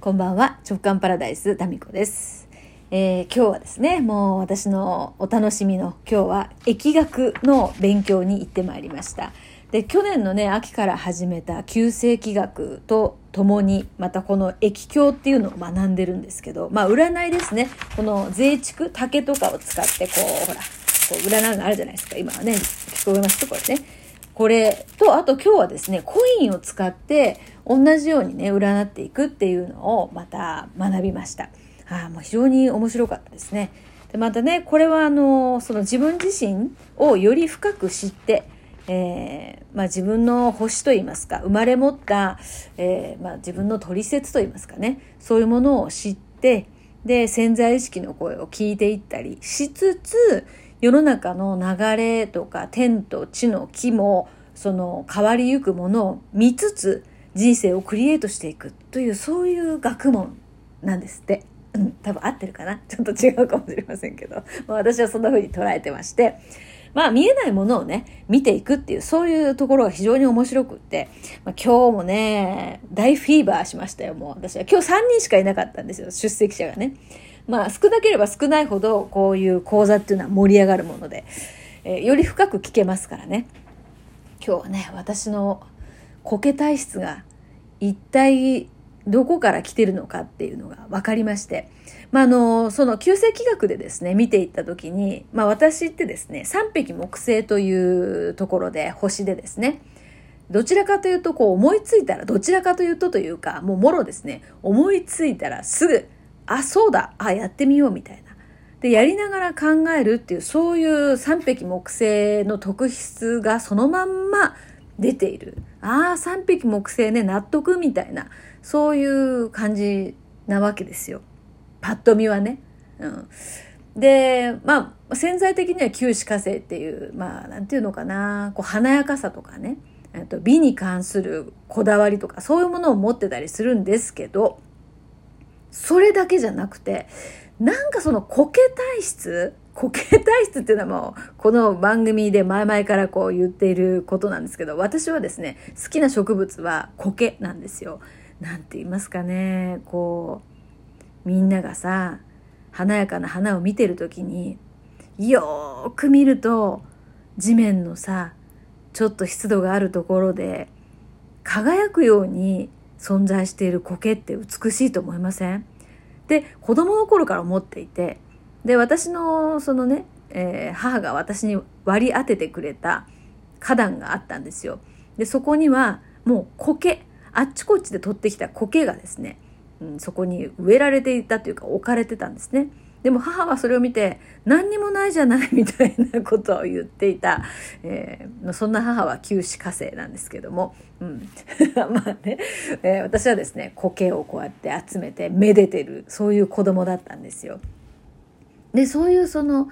こんばんは、直感パラダイス、タミコです。えー今日はですね、もう私のお楽しみの今日は疫学の勉強に行ってまいりました。で、去年のね、秋から始めた旧世紀学とともに、またこの疫教っていうのを学んでるんですけど、まあ占いですね。この税畜、竹とかを使って、こう、ほら、こう占うのあるじゃないですか。今はね、聞こえますこれね。これと、あと今日はですね、コインを使って同じようにね、占っていくっていうのをまた学びました。ああ、もう非常に面白かったですね。で、またね、これはあの、その自分自身をより深く知って、えーまあ自分の星といいますか、生まれ持った、えーまあ自分の取説といいますかね、そういうものを知って、で、潜在意識の声を聞いていったりしつつ、世の中の流れとか天と地の木もその変わりゆくものを見つつ人生をクリエイトしていくというそういう学問なんですって。うん、多分合ってるかな。ちょっと違うかもしれませんけど、まあ、私はそんな風に捉えてまして。まあ見えないものをね見ていくっていうそういうところが非常に面白くって、まあ、今日もね大フィーバーしましたよもう。私は。今日3人しかいなかったんですよ出席者がね。まあ少なければ少ないほどこういう講座っていうのは盛り上がるもので、えーより深く聞けますからね。今日はね私の苔体質が一体どこから来てるのかっていうのが分かりまして、まあ、あのその旧世紀学でですね見ていった時に、まあ、私ってですね三匹木星というところで星でですねどちらかというとこう思いついたらどちらかというとというかもうもろですね思いついたらすぐあそうだあやってみようみたいな。でやりながら考えるっていうそういう三匹木星の特質がそのまんま出ている。ああ三匹木星ね納得みたいな。そういう感じなわけですよ。パッと見はね。うん。でまあ潜在的には九死火星っていうまあなんていうのかな。こう華やかさとかね。えっと美に関するこだわりとかそういうものを持ってたりするんですけどそれだけじゃなくてなんかその苔体質苔体質っていうのはもうこの番組で前々からこう言っていることなんですけど私はですね好きな植物は苔なんですよ。なんて言いますかねこうみんながさ華やかな花を見てる時によーく見ると地面のさちょっと湿度があるところで輝くように存在している苔って美しいと思いません？で子供の頃から思っていてで私のそのね、えー母が私に割り当ててくれた花壇があったんですよ。でそこにはもう苔あっちこっちで取ってきた苔がですね、うん、そこに植えられていたというか置かれてたんですね。でも母はそれを見て何にもないじゃないみたいなことを言っていた、えーそんな母は九死火星なんですけども、うん、まあね、えー私はですね苔をこうやって集めてめでてるそういう子供だったんですよ。でそういうその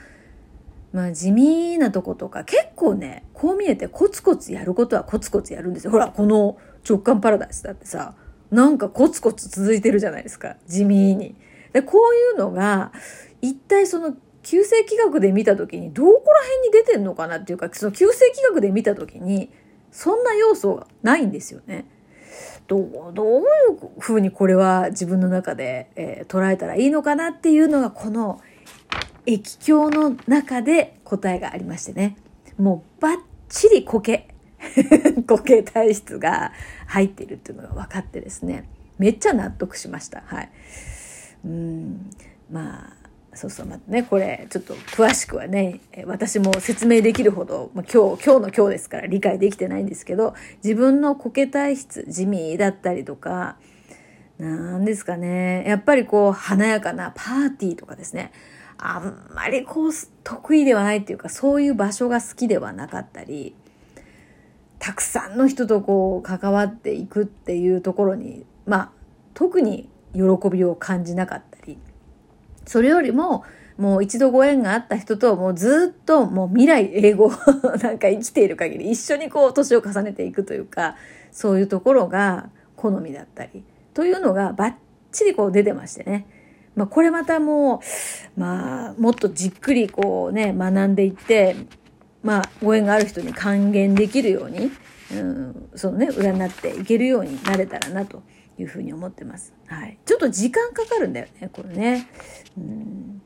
まあ地味なとことか結構ねこう見えてコツコツやることはコツコツやるんですよほらこの直感パラダイスだってさなんかコツコツ続いてるじゃないですか地味に。でこういうのが一体その旧世紀学で見た時にどこら辺に出てんのかなっていうかその旧世紀学で見た時にそんな要素がないんですよね。どうどういうふうにこれは自分の中で、えー捉えたらいいのかなっていうのがこの液鏡の中で答えがありましてね。もうバッチリ苔苔 体質が入っているっていうのが分かってですね。めっちゃ納得しました。はい。うん。まあそうそう。またねこれちょっと詳しくはね私も説明できるほど、まあ、今日今日の今日ですから理解できてないんですけど自分の苔体質地味だったりとかなんですかね。やっぱりこう華やかなパーティーとかですね。あんまりこう得意ではないっていうかそういう場所が好きではなかったりたくさんの人とこう関わっていくっていうところにまあ特に喜びを感じなかったりそれよりももう一度ご縁があった人ともうずっともう未来英語 なんか生きている限り一緒にこう年を重ねていくというかそういうところが好みだったりというのがバッチリこう出てましてね。まあ、これまたもう、まあ、もっとじっくりこうね、学んでいって、まあ、ご縁がある人に還元できるように、うん、そのね、占っていけるようになれたらなというふうに思ってます。はい。ちょっと時間かかるんだよね、これね。うん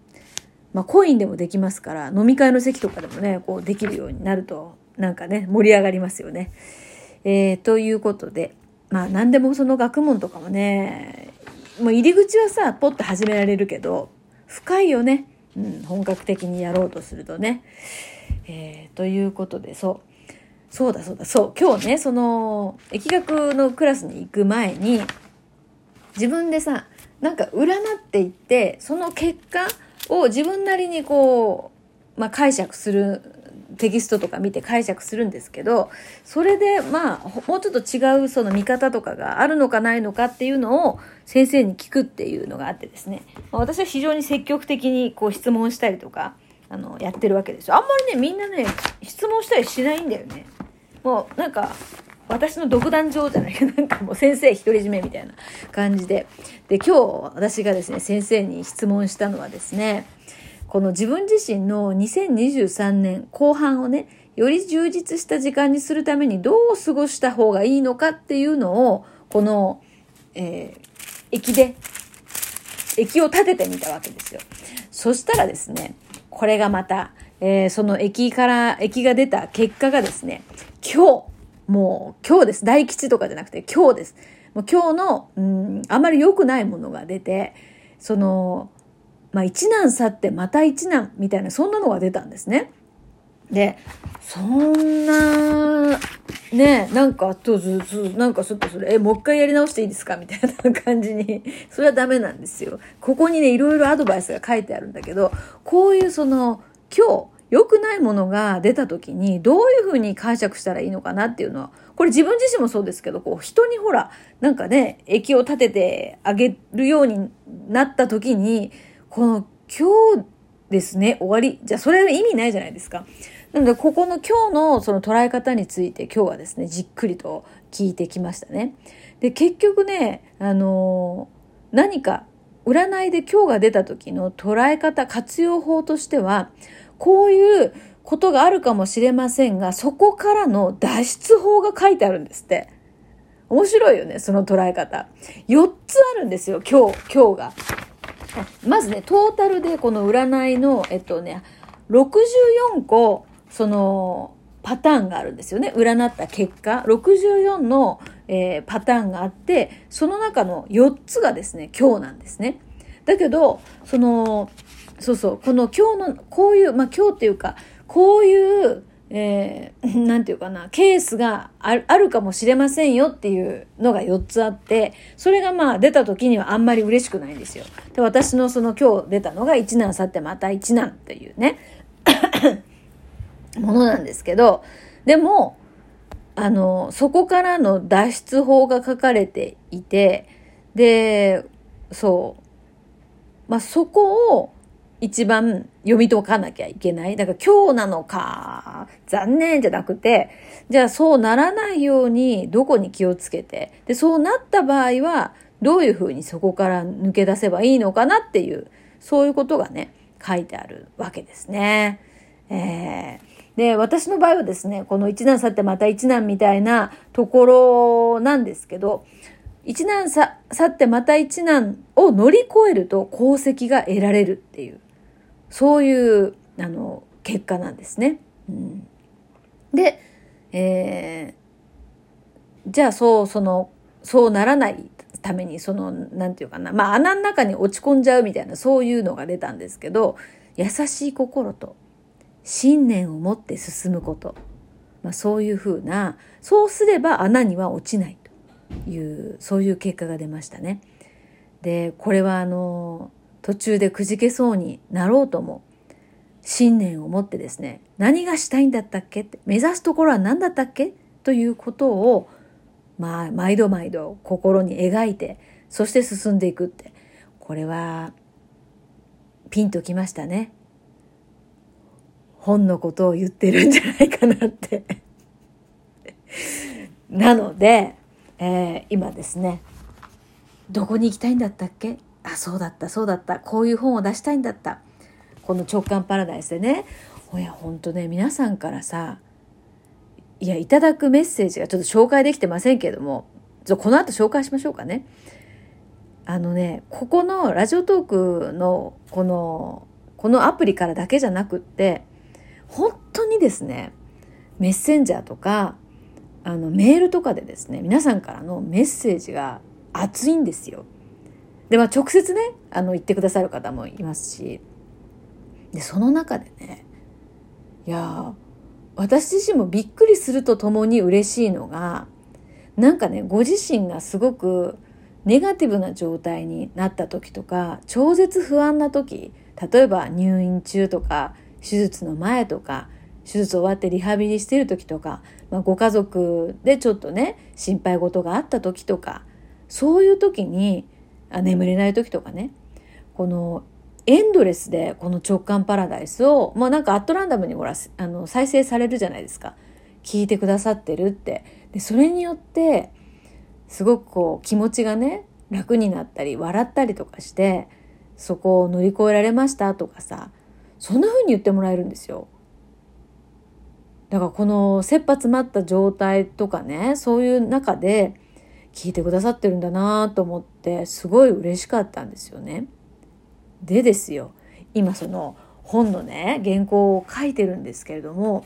まあ、コインでもできますから、飲み会の席とかでもね、こうできるようになると、なんかね、盛り上がりますよね。えー、ということで、まあ、何でもその学問とかもね、もう入り口はさ、ポッと始められるけど、深いよね。うん、本格的にやろうとするとね。えー、ということで、そう。そうだそうだ、そう。今日ね、その、疫学のクラスに行く前に、自分でさ、なんか占っていって、その結果を自分なりにこう、まあ、解釈するテキストとか見て解釈するんですけど、それでまあ、もうちょっと違うその見方とかがあるのかないのかっていうのを先生に聞くっていうのがあってですね、まあ、私は非常に積極的にこう質問したりとか、あの、やってるわけですよ。あんまりね、みんなね、質問したりしないんだよね。もうなんか、私の独壇場じゃないけど、なんかもう先生独り占めみたいな感じで。で、今日私がですね、先生に質問したのはですね、この自分自身の2023年後半をね、より充実した時間にするためにどう過ごした方がいいのかっていうのを、この、えー、駅で、駅を立ててみたわけですよ。そしたらですね、これがまた、えー、その駅から、駅が出た結果がですね、今日、もう今日です。大吉とかじゃなくて今日です。もう今日の、うん、あまり良くないものが出て、その、まあ一難去ってまた一難みたいな、そんなのが出たんですね。で、そんな、ね、なんか、とずつ、なんかちょっとそれ、え、もう一回やり直していいですかみたいな感じに、それはダメなんですよ。ここにね、いろいろアドバイスが書いてあるんだけど、こういうその、今日、良くないものが出た時にどういうふうに解釈したらいいのかなっていうのは、これ自分自身もそうですけど、こう人にほら、なんかね、液を立ててあげるようになった時に、この今日ですね、終わり。じゃあそれは意味ないじゃないですか。なので、ここの今日のその捉え方について今日はですね、じっくりと聞いてきましたね。で、結局ね、あのー、何か占いで今日が出た時の捉え方、活用法としては、こういうことがあるかもしれませんが、そこからの脱出法が書いてあるんですって。面白いよね、その捉え方。4つあるんですよ、今日、今日が。まずね、トータルでこの占いの、えっとね、64個、その、パターンがあるんですよね。占った結果、64の、えー、パターンがあって、その中の4つがですね、今日なんですね。だけど、その、そうそう、この今日の、こういう、まあ今日っていうか、こういう、えー、なんていうかな、ケースがあるかもしれませんよっていうのが4つあって、それがまあ出た時にはあんまり嬉しくないんですよ。で、私のその今日出たのが一難去ってまた一難っていうね、ものなんですけど、でも、あの、そこからの脱出法が書かれていて、で、そう、まあそこを、一番読み解かなきゃいけない。だから今日なのか、残念じゃなくて、じゃあそうならないようにどこに気をつけて、で、そうなった場合は、どういうふうにそこから抜け出せばいいのかなっていう、そういうことがね、書いてあるわけですね。えー、で、私の場合はですね、この一難去ってまた一難みたいなところなんですけど、一難去ってまた一難を乗り越えると功績が得られるっていう。そういうあの結果なんですね。うん、で、えー、じゃあそうそのそうならないためにその何て言うかなまあ穴の中に落ち込んじゃうみたいなそういうのが出たんですけど優しい心と信念を持って進むこと、まあ、そういうふうなそうすれば穴には落ちないというそういう結果が出ましたね。でこれはあの途中でくじけそうになろうとも信念を持ってですね何がしたいんだったっけ？って目指すところは何だったっけ？ということをまあ毎度毎度心に描いてそして進んでいくって。これはピンときましたね。本のことを言ってるんじゃないかなって。なので、えー、今ですねどこに行きたいんだったっけ？あそうだったそうだったこういう本を出したいんだったこの直感パラダイスでねいやほんとね皆さんからさいやいただくメッセージがちょっと紹介できてませんけどもこの後紹介しましょうかね。あのね、ここのラジオトークのこの、このアプリからだけじゃなくって、本当にですね、メッセンジャーとか、あのメールとかでですね、皆さんからのメッセージが熱いんですよ。で、まあ直接ね、あの言ってくださる方もいますし、で、その中でね、いや私自身もびっくりするとともに嬉しいのが、なんかね、ご自身がすごくネガティブな状態になった時とか、超絶不安な時、例えば入院中とか、手術の前とか、手術終わってリハビリしてる時とか、まあ、ご家族でちょっとね、心配事があった時とか、そういう時に、あ眠れない時とかね、このエンドレスでこの直感パラダイスを、まあなんかアットランダムにほら、あの、再生されるじゃないですか。聞いてくださってるって。で、それによって、すごくこう気持ちがね、楽になったり、笑ったりとかして、そこを乗り越えられましたとかさ、そんな風に言ってもらえるんですよ。だからこの切羽詰まった状態とかね、そういう中で聞いてくださってるんだなと思って、すごい嬉しかったんですよね。でですよ、今その本のね、原稿を書いてるんですけれども、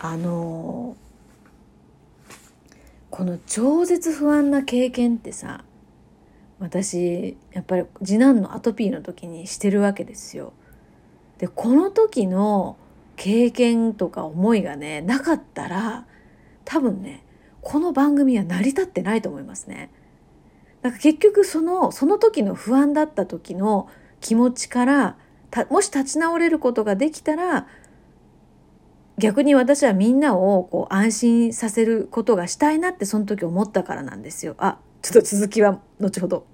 あのこの超絶不安な経験ってさ、私、やっぱり次男のアトピーの時にしてるわけですよ。で、この時の経験とか思いがね、なかったら、多分ね、この番組は成り立ってないと思いますね。なんか結局その、その時の不安だった時の気持ちからもし立ち直れることができたら逆に私はみんなをこう安心させることがしたいなってその時思ったからなんですよ。あちょっと続きは後ほど。